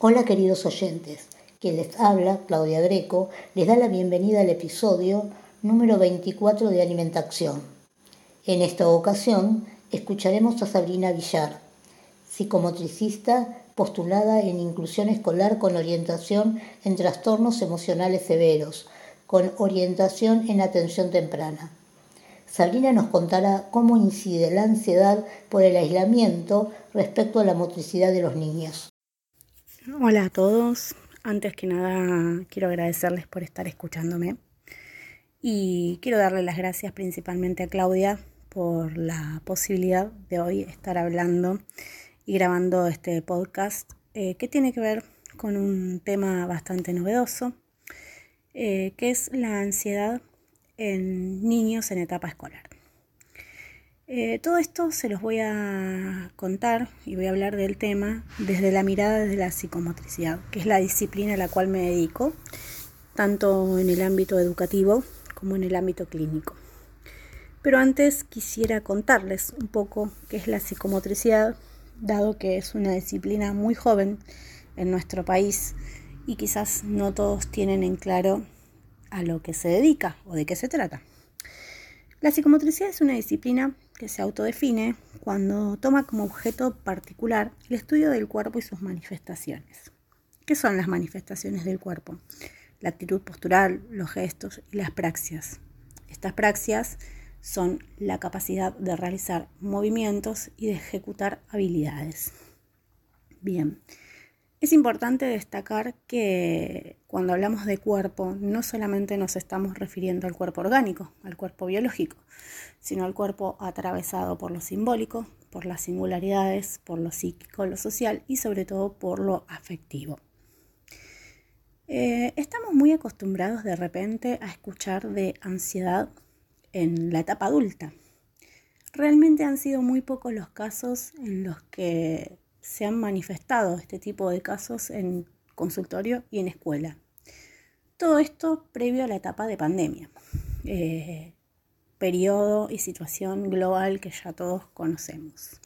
Hola queridos oyentes, quien les habla, Claudia Greco, les da la bienvenida al episodio número 24 de Alimentación. En esta ocasión escucharemos a Sabrina Villar, psicomotricista postulada en inclusión escolar con orientación en trastornos emocionales severos, con orientación en atención temprana. Sabrina nos contará cómo incide la ansiedad por el aislamiento respecto a la motricidad de los niños. Hola a todos. Antes que nada quiero agradecerles por estar escuchándome y quiero darle las gracias principalmente a Claudia por la posibilidad de hoy estar hablando y grabando este podcast eh, que tiene que ver con un tema bastante novedoso, eh, que es la ansiedad en niños en etapa escolar. Eh, todo esto se los voy a contar y voy a hablar del tema desde la mirada de la psicomotricidad, que es la disciplina a la cual me dedico, tanto en el ámbito educativo como en el ámbito clínico. Pero antes quisiera contarles un poco qué es la psicomotricidad, dado que es una disciplina muy joven en nuestro país y quizás no todos tienen en claro a lo que se dedica o de qué se trata. La psicomotricidad es una disciplina que se autodefine cuando toma como objeto particular el estudio del cuerpo y sus manifestaciones. ¿Qué son las manifestaciones del cuerpo? La actitud postural, los gestos y las praxias. Estas praxias son la capacidad de realizar movimientos y de ejecutar habilidades. Bien, es importante destacar que cuando hablamos de cuerpo no solamente nos estamos refiriendo al cuerpo orgánico, al cuerpo biológico, sino al cuerpo atravesado por lo simbólico, por las singularidades, por lo psíquico, lo social y sobre todo por lo afectivo. Eh, estamos muy acostumbrados de repente a escuchar de ansiedad en la etapa adulta. Realmente han sido muy pocos los casos en los que se han manifestado este tipo de casos en consultorio y en escuela. Todo esto previo a la etapa de pandemia, eh, periodo y situación global que ya todos conocemos.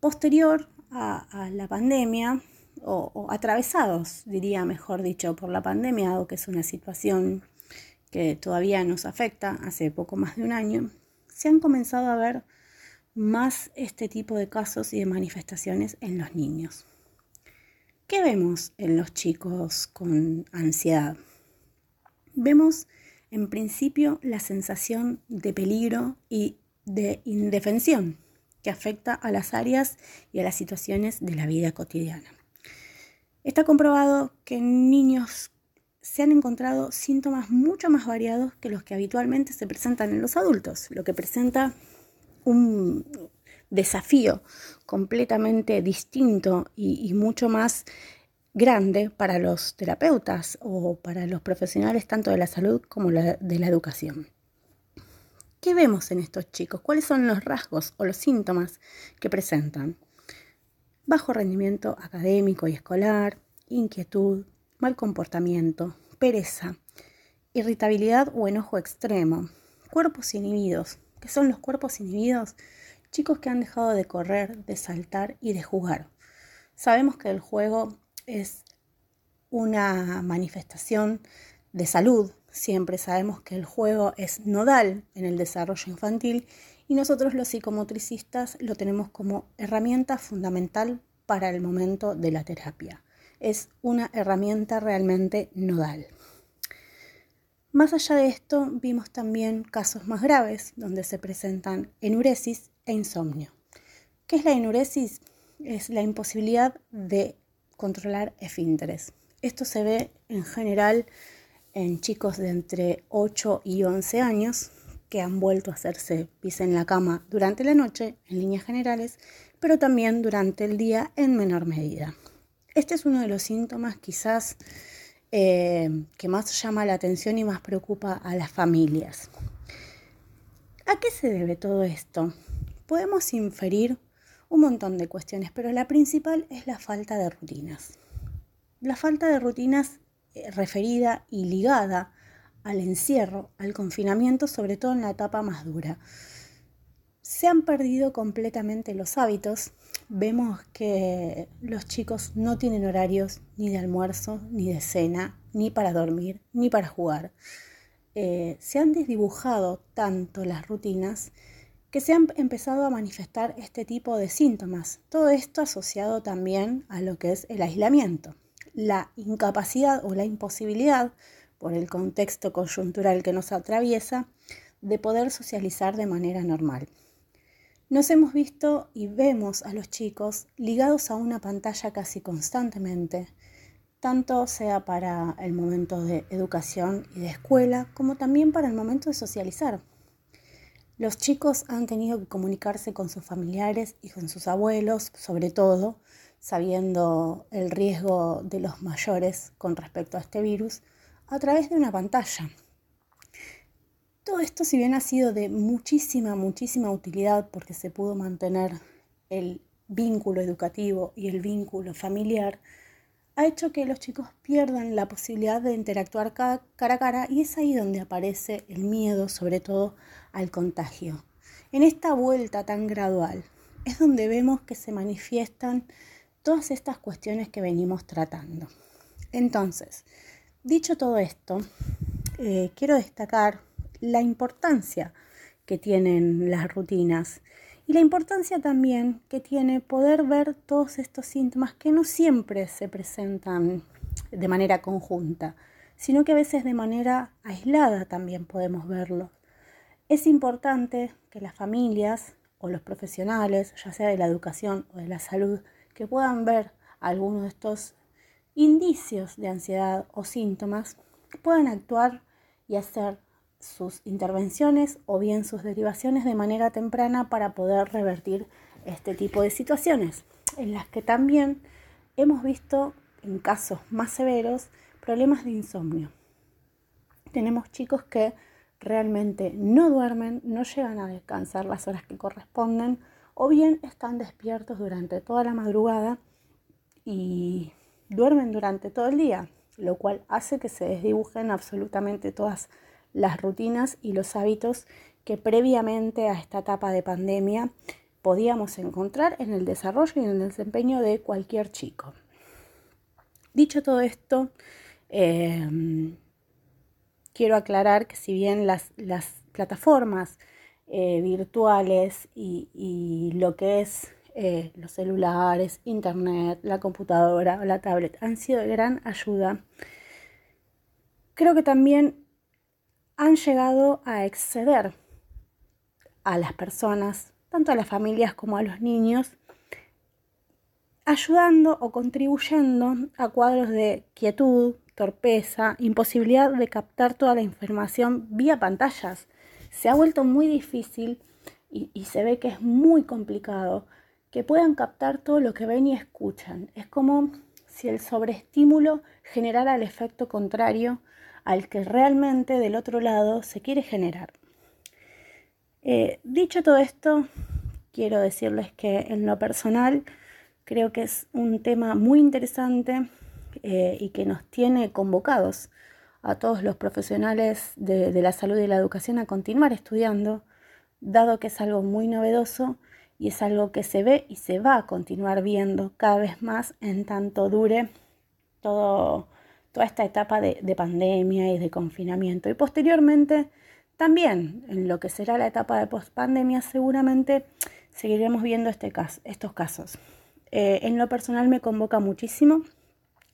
Posterior a, la pandemia, o, o, atravesados, diría mejor dicho, por la pandemia, dado que es una situación que todavía nos afecta hace poco más de un año, se han comenzado a ver más este tipo de casos y de manifestaciones en los niños. ¿Qué vemos en los chicos con ansiedad? Vemos en principio la sensación de peligro y de indefensión que afecta a las áreas y a las situaciones de la vida cotidiana. Está comprobado que en niños se han encontrado síntomas mucho más variados que los que habitualmente se presentan en los adultos, lo que presenta un desafío completamente distinto y, mucho más grande para los terapeutas o para los profesionales tanto de la salud como de la educación. ¿Qué vemos en estos chicos? ¿Cuáles son los rasgos o los síntomas que presentan? Bajo rendimiento académico y escolar, inquietud, mal comportamiento, pereza, irritabilidad o enojo extremo, cuerpos inhibidos, que son los cuerpos inhibidos, chicos que han dejado de correr, de saltar y de jugar. Sabemos que el juego es una manifestación de salud, siempre sabemos que el juego es nodal en el desarrollo infantil y nosotros los psicomotricistas lo tenemos como herramienta fundamental para el momento de la terapia. Es una herramienta realmente nodal. Más allá de esto, vimos también casos más graves donde se presentan enuresis e insomnio. ¿Qué es la enuresis? Es la imposibilidad de controlar esfínteres. Esto se ve en general en chicos de entre 8 y 11 años que han vuelto a hacerse pis en la cama durante la noche, en líneas generales, pero también durante el día en menor medida. Este es uno de los síntomas quizás eh, que más llama la atención y más preocupa a las familias. ¿A qué se debe todo esto? Podemos inferir un montón de cuestiones, pero la principal es la falta de rutinas. La falta de rutinas eh, referida y ligada al encierro, al confinamiento, sobre todo en la etapa más dura. Se han perdido completamente los hábitos, vemos que los chicos no tienen horarios ni de almuerzo, ni de cena, ni para dormir, ni para jugar. Eh, se han desdibujado tanto las rutinas que se han empezado a manifestar este tipo de síntomas. Todo esto asociado también a lo que es el aislamiento, la incapacidad o la imposibilidad, por el contexto coyuntural que nos atraviesa, de poder socializar de manera normal. Nos hemos visto y vemos a los chicos ligados a una pantalla casi constantemente, tanto sea para el momento de educación y de escuela, como también para el momento de socializar. Los chicos han tenido que comunicarse con sus familiares y con sus abuelos, sobre todo, sabiendo el riesgo de los mayores con respecto a este virus, a través de una pantalla. Todo esto, si bien ha sido de muchísima, muchísima utilidad porque se pudo mantener el vínculo educativo y el vínculo familiar, ha hecho que los chicos pierdan la posibilidad de interactuar cara a cara y es ahí donde aparece el miedo, sobre todo al contagio. En esta vuelta tan gradual es donde vemos que se manifiestan todas estas cuestiones que venimos tratando. Entonces, dicho todo esto, eh, quiero destacar la importancia que tienen las rutinas y la importancia también que tiene poder ver todos estos síntomas que no siempre se presentan de manera conjunta, sino que a veces de manera aislada también podemos verlo. Es importante que las familias o los profesionales, ya sea de la educación o de la salud, que puedan ver algunos de estos indicios de ansiedad o síntomas, puedan actuar y hacer sus intervenciones o bien sus derivaciones de manera temprana para poder revertir este tipo de situaciones, en las que también hemos visto en casos más severos problemas de insomnio. Tenemos chicos que realmente no duermen, no llegan a descansar las horas que corresponden o bien están despiertos durante toda la madrugada y duermen durante todo el día, lo cual hace que se desdibujen absolutamente todas las rutinas y los hábitos que previamente a esta etapa de pandemia podíamos encontrar en el desarrollo y en el desempeño de cualquier chico. Dicho todo esto, em, quiero aclarar que si bien las, plataformas eh, virtuales y, lo que es eh, los celulares, internet, la computadora o la tablet han sido de gran ayuda, creo que también han llegado a exceder a las personas, tanto a las familias como a los niños, ayudando o contribuyendo a cuadros de quietud, torpeza, imposibilidad de captar toda la información vía pantallas. Se ha vuelto muy difícil y, y, se ve que es muy complicado que puedan captar todo lo que ven y escuchan. Es como si el sobreestímulo generara el efecto contrario al que realmente del otro lado se quiere generar. Eh, dicho todo esto, quiero decirles que en lo personal creo que es un tema muy interesante eh, y que nos tiene convocados a todos los profesionales de, de la salud y la educación a continuar estudiando, dado que es algo muy novedoso y es algo que se ve y se va a continuar viendo cada vez más en tanto dure todo toda esta etapa de, pandemia y de confinamiento. Y posteriormente, también en lo que será la etapa de pospandemia, seguramente seguiremos viendo este estos casos. Eh, en lo personal me convoca muchísimo.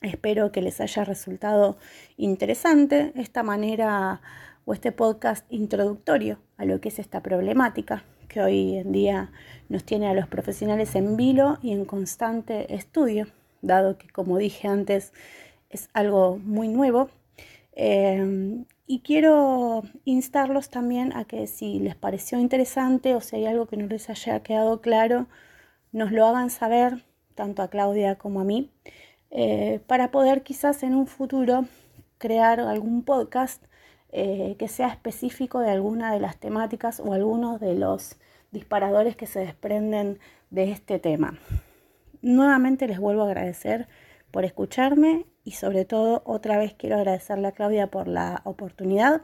Espero que les haya resultado interesante esta manera o este podcast introductorio a lo que es esta problemática que hoy en día nos tiene a los profesionales en vilo y en constante estudio, dado que, como dije antes, es algo muy nuevo. Em, y quiero instarlos también a que si les pareció interesante o si hay algo que no les haya quedado claro, nos lo hagan saber, tanto a Claudia como a mí, eh, para poder quizás en un futuro crear algún podcast eh, que sea específico de alguna de las temáticas o algunos de los disparadores que se desprenden de este tema. Nuevamente les vuelvo a agradecer por escucharme y sobre todo otra vez quiero agradecerle a Claudia por la oportunidad.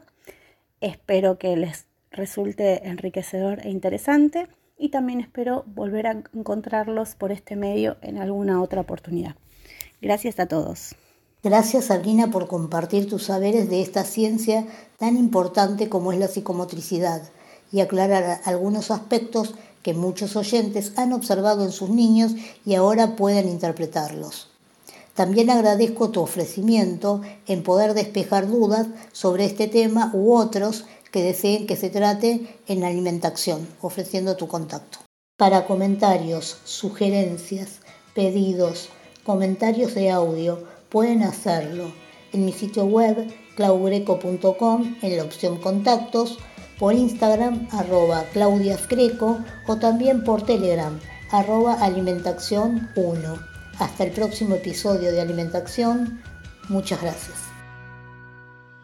Espero que les resulte enriquecedor e interesante y también espero volver a encontrarlos por este medio en alguna otra oportunidad. Gracias a todos. Gracias Sabrina por compartir tus saberes de esta ciencia tan importante como es la psicomotricidad y aclarar algunos aspectos que muchos oyentes han observado en sus niños y ahora pueden interpretarlos. También agradezco tu ofrecimiento en poder despejar dudas sobre este tema u otros que deseen que se trate en alimentación, ofreciendo tu contacto. Para comentarios, sugerencias, pedidos, comentarios de audio, pueden hacerlo en mi sitio web claugreco.com en la opción contactos, por Instagram arroba claudiasgreco o también por Telegram arroba alimentación 1. Hasta el próximo episodio de Alimentación. Muchas gracias.